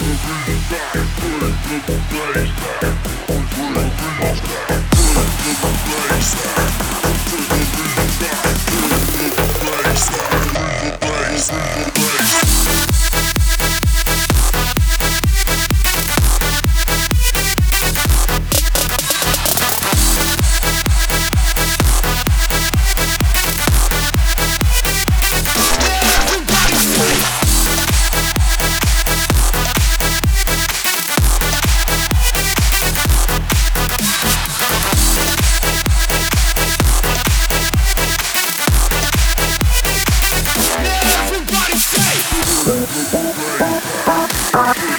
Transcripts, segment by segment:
Bass. Bye.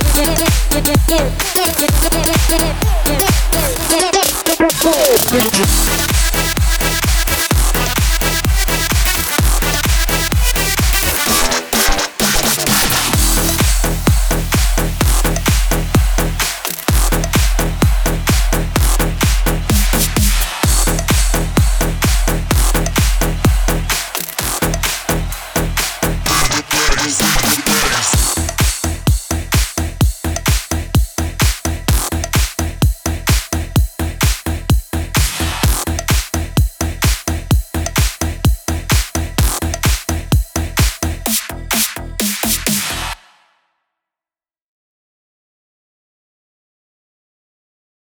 Get it,